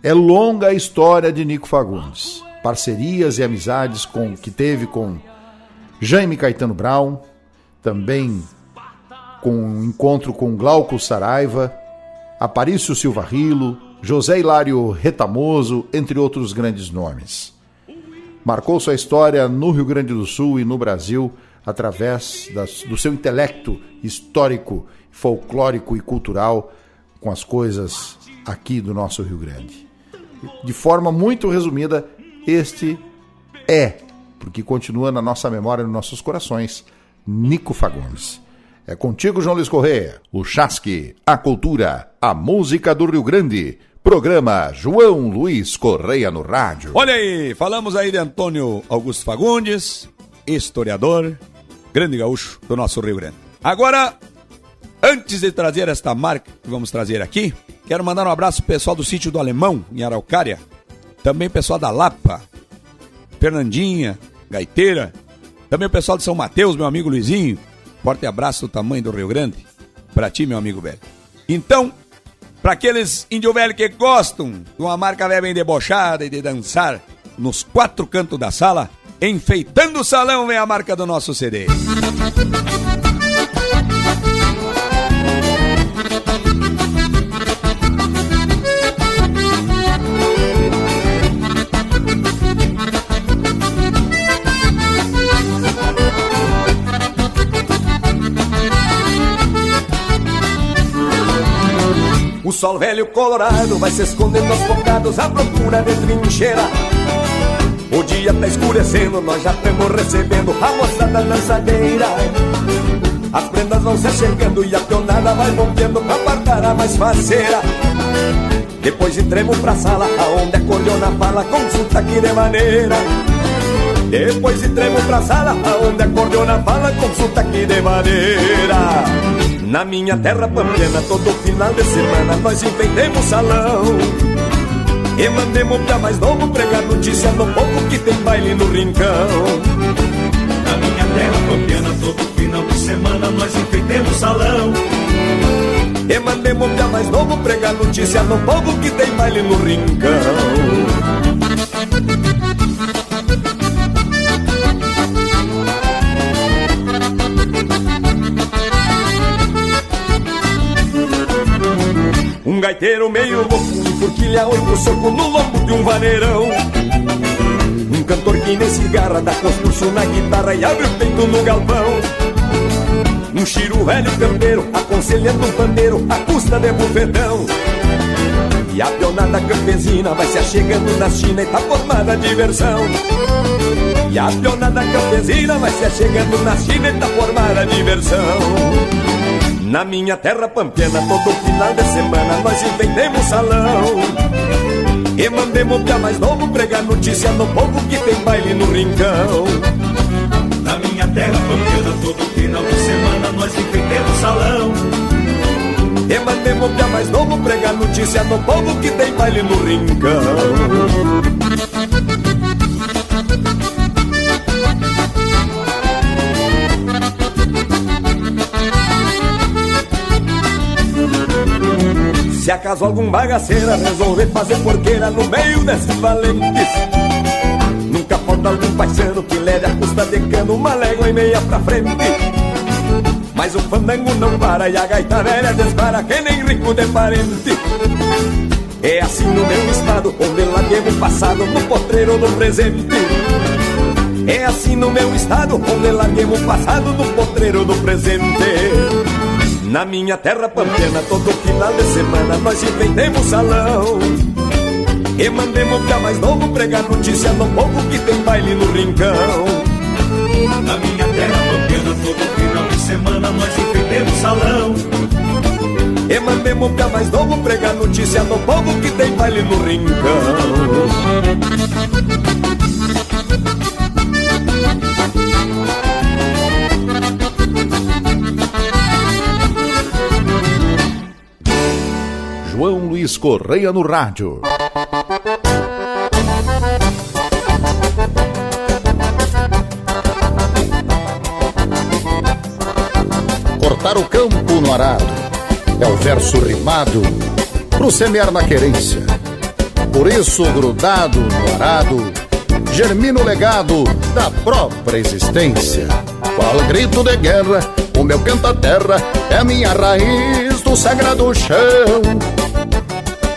S1: É longa a história de Nico Fagundes, parcerias e amizades com que teve com Jaime Caetano Brown, também com um encontro com Glauco Saraiva, Aparício Silva Rilo, José Hilário Retamoso, entre outros grandes nomes. Marcou sua história no Rio Grande do Sul e no Brasil através das, do seu intelecto histórico, folclórico e cultural com as coisas aqui do nosso Rio Grande. De forma muito resumida, este é, porque continua na nossa memória, nos nossos corações, Nico Fagundes. É contigo, João Luiz Correia. O Chasque, a cultura, a música do Rio Grande. Programa João Luiz Correia no rádio.
S2: Olha aí, falamos aí de Antônio Augusto Fagundes, historiador, grande gaúcho do nosso Rio Grande. Agora, antes de trazer esta marca que vamos trazer aqui, quero mandar um abraço pro pessoal do sítio do Alemão, em Araucária, também pessoal da Lapa, Fernandinha, Gaiteira, também o pessoal de São Mateus, meu amigo Luizinho, forte abraço do tamanho do Rio Grande, pra ti, meu amigo velho. Então, para aqueles índio velho que gostam de uma marca velha bem debochada e de dançar nos quatro cantos da sala, enfeitando o salão vem a marca do nosso CD.
S3: O sol velho colorado vai se escondendo aos bocados à procura de trincheira. O dia tá escurecendo, nós já estamos recebendo a moçada dançadeira. As prendas vão se chegando e a pionada vai rompendo pra apartar a mais faceira. Depois entremos pra sala, aonde a cordiona fala com sotaque de maneira. Depois entremos pra sala, aonde a cordiona fala com sotaque de maneira. Na minha terra pampiana, todo final de semana nós enfeitemos salão. E mandemos pra mais novo pregar notícia no povo que tem baile no rincão.
S4: Na minha terra pampiana, todo final de semana nós enfeitemos salão.
S3: E mandemos pra mais novo pregar notícia no povo que tem baile no rincão. Gaiteiro meio louco, enforquilha oito soco no lombo de um vaneirão. Um cantor que nem cigarra dá construção na guitarra e abre o peito no galpão. Um chiro velho campeiro, aconselhando um pandeiro à custa de bufetão. E a pionada campesina vai se achegando na China e tá formada a diversão. E a pionada campesina vai se achegando na China e tá formada a diversão. Na minha terra pampiana, todo final de semana nós inventemos salão. E mandemos pra mais novo pregar notícia no povo que tem baile no rincão.
S4: Na minha terra pampiana, todo final de semana nós enfeitemos salão.
S3: E mandemos pra mais novo pregar notícia no povo que tem baile no rincão. Se acaso algum bagaceira resolver fazer porqueira no meio desses valentes Nunca falta algum parceiro que leve a custa de cano uma légua e meia pra frente. Mas o fandango não para e a gaita velha desbara que nem rico de parente. É assim no meu estado, onde larguei o passado no potreiro do presente. É assim no meu estado, onde larguei o passado no potreiro do presente na minha terra pampiana, todo final de semana nós inventemos salão. E mandemos pra mais novo pregar notícia no povo que tem baile no rincão.
S4: Na minha terra pampiana, todo final de semana nós enfeitemos salão.
S3: E mandemos pra mais novo pregar notícia no povo que tem baile no rincão.
S1: Correia no rádio. botar o campo no arado. É o verso rimado pro semear na querência. Por isso, grudado no arado, germina o legado da própria existência. Qual grito de guerra, o meu canta-terra é a minha raiz do sagrado chão.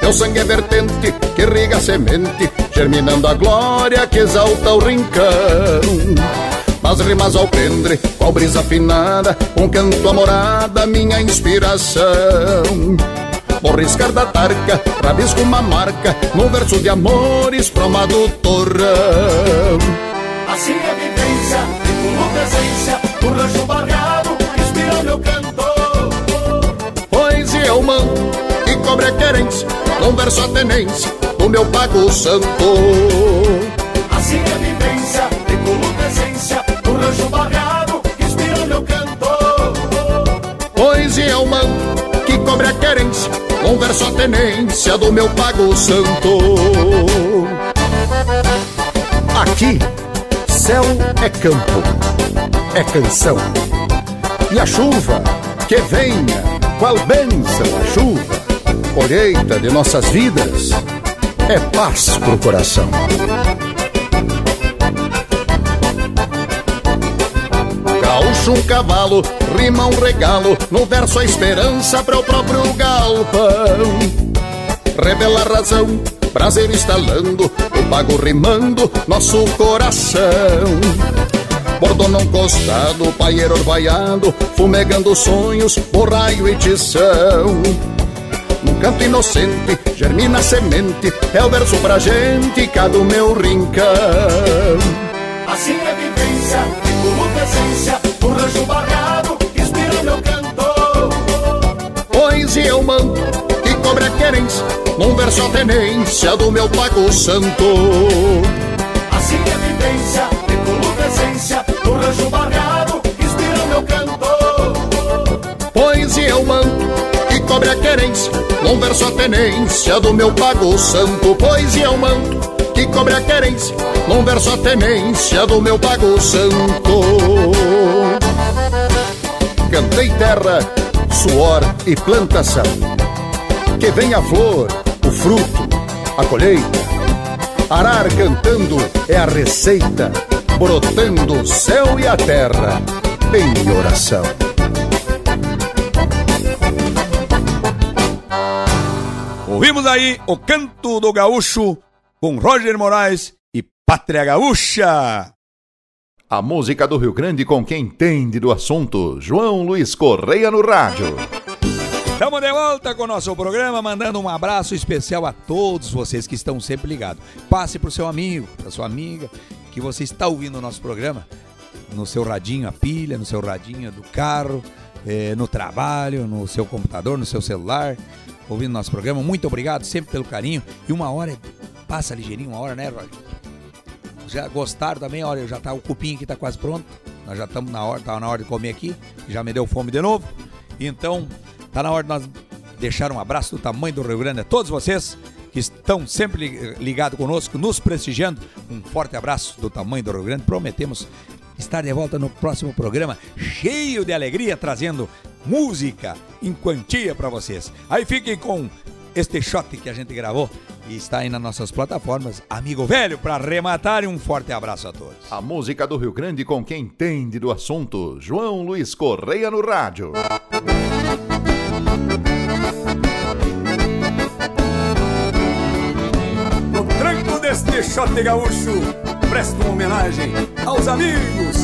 S1: Meu sangue é vertente que irriga a semente, germinando a glória que exalta o rincão. As rimas ao prendre, qual brisa afinada, um canto amorada, minha inspiração. Por riscar da tarca, rabisco uma marca, num verso de amores promado torrão.
S7: Assim é a vivência, tripulo presença, o rancho barreado, inspira meu canto.
S1: Poesia é o mando e cobre a querência, num verso a tenência, do meu pago santo.
S7: Assim é a vivência, tripulo presença, o rancho barreado, inspira meu canto.
S1: Poesia é o mando que cobre a querência, num verso a tenência, do meu pago santo. Aqui, céu é campo, é canção. E a chuva, que venha, qual bênção a chuva, colheita de nossas vidas, é paz pro coração. Gaúcho um cavalo, rima um regalo, no verso a esperança para o próprio galpão. Revela a razão, prazer instalando, o pago rimando nosso coração. Bordono um costado, paieiro orvaiado, fumegando sonhos, borraio e tição. Num canto inocente, germina a semente, é o verso pra gente, cada o meu rincão.
S7: Assim é vivência, tripulo presença, o rancho barreado, inspira meu canto.
S1: Poesia é o manto que cobre a querência, num verso a tenência do meu pago santo.
S7: Assim é vivência, tripulo presença, o rancho barreado, inspira meu canto.
S1: Poesia é o manto que cobre a querência, verso a tenência do meu pago santo. Poesia é o manto que cobre a querência, verso a tenência do meu pago santo. Cantei terra, suor e plantação. Que venha a flor, o fruto, a colheita. Arar cantando é a receita, brotando o céu e a terra em oração.
S2: Ouvimos aí o canto do gaúcho com Roger Moraes e Pátria Gaúcha.
S8: A música do Rio Grande com quem entende do assunto. João Luiz Correia no rádio.
S2: Estamos de volta com o nosso programa, mandando um abraço especial a todos vocês que estão sempre ligados. Passe para o seu amigo, para sua amiga, que você está ouvindo o nosso programa no seu radinho a pilha, no seu radinho do carro, eh, no trabalho, no seu computador, no seu celular, ouvindo nosso programa. Muito obrigado sempre pelo carinho. E uma hora passa ligeirinho, uma hora, né, Roger? Já gostaram também? Olha, já tá o cupim aqui tá quase pronto. Nós já estamos na hora, tá na hora de comer aqui. Já me deu fome de novo. Então, tá na hora de nós deixar um abraço do tamanho do Rio Grande a todos vocês que estão sempre ligados conosco, nos prestigiando. Um forte abraço do tamanho do Rio Grande. Prometemos estar de volta no próximo programa, cheio de alegria, trazendo música em quantia para vocês. Aí fiquem com este shot que a gente gravou e está aí nas nossas plataformas. Amigo velho, para arrematar, e um forte abraço a todos.
S8: A música do Rio Grande com quem entende do assunto. João Luiz Correia no rádio.
S3: No tranco deste shot gaúcho, presto uma homenagem aos amigos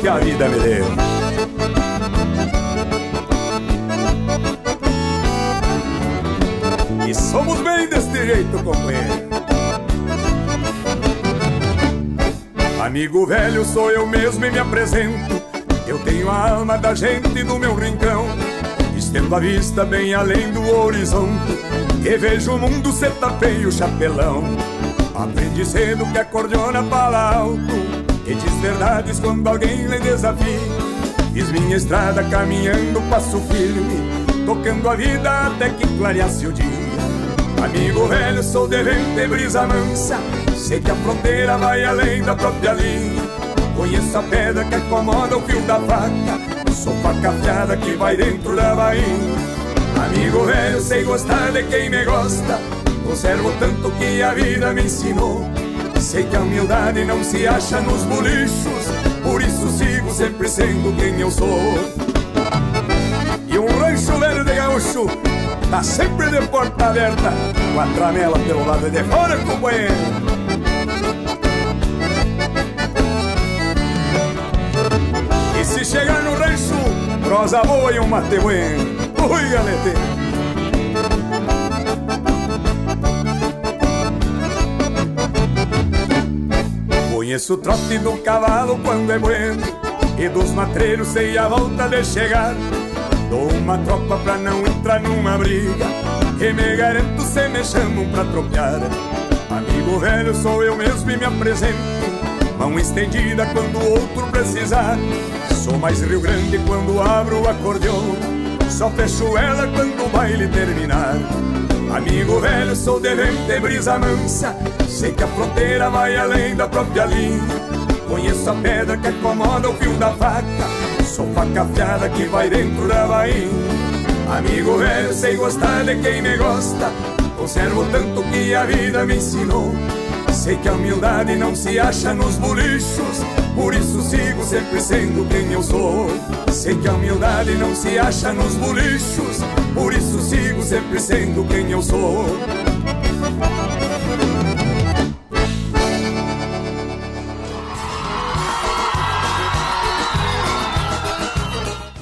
S3: que a vida me deu. Somos bem deste jeito, companheiro. Amigo velho, sou eu mesmo e me apresento. Eu tenho a alma da gente no meu rincão. Estendo a vista bem além do horizonte. E vejo o mundo ser tapeio chapelão. Aprendi cedo que a cordiona fala alto. E diz verdades quando alguém lhe desafia. Fiz minha estrada caminhando passo firme. Tocando a vida até que clareasse o dia. Amigo velho, sou de vento e brisa mansa. Sei que a fronteira vai além da própria linha. Conheço a pedra que acomoda o fio da faca. Sou faca afiada que vai dentro da bainha. Amigo velho, sei gostar de quem me gosta. Conservo tanto que a vida me ensinou. Sei que a humildade não se acha nos bolichos. Por isso sigo sempre sendo quem eu sou. E um rancho velho de gaúcho Tá sempre de porta aberta Com a tramela pelo lado de fora, companheiro. E se chegar no rancho Prosa boa e um mate bueno Ui, galete. Conheço o trote do cavalo quando é bueno E dos matreiros sei a volta de chegar Dou uma tropa pra não entrar numa briga. E me garanto se me chamam pra tropear. Amigo velho sou eu mesmo e me apresento. Mão estendida quando o outro precisar. Sou mais Rio Grande quando abro o acordeão Só fecho ela quando o baile terminar. Amigo velho, sou de vento e brisa mansa. Sei que a fronteira vai além da própria linha Conheço a pedra que acomoda o fio da faca. Sou faca afiada que vai dentro da bainha. Amigo velho, sei gostar de quem me gosta. Conservo tanto que a vida me ensinou. Sei que a humildade não se acha nos bolichos. Por isso sigo sempre sendo quem eu sou. Sei que a humildade não se acha nos bolichos. Por isso sigo sempre sendo quem eu sou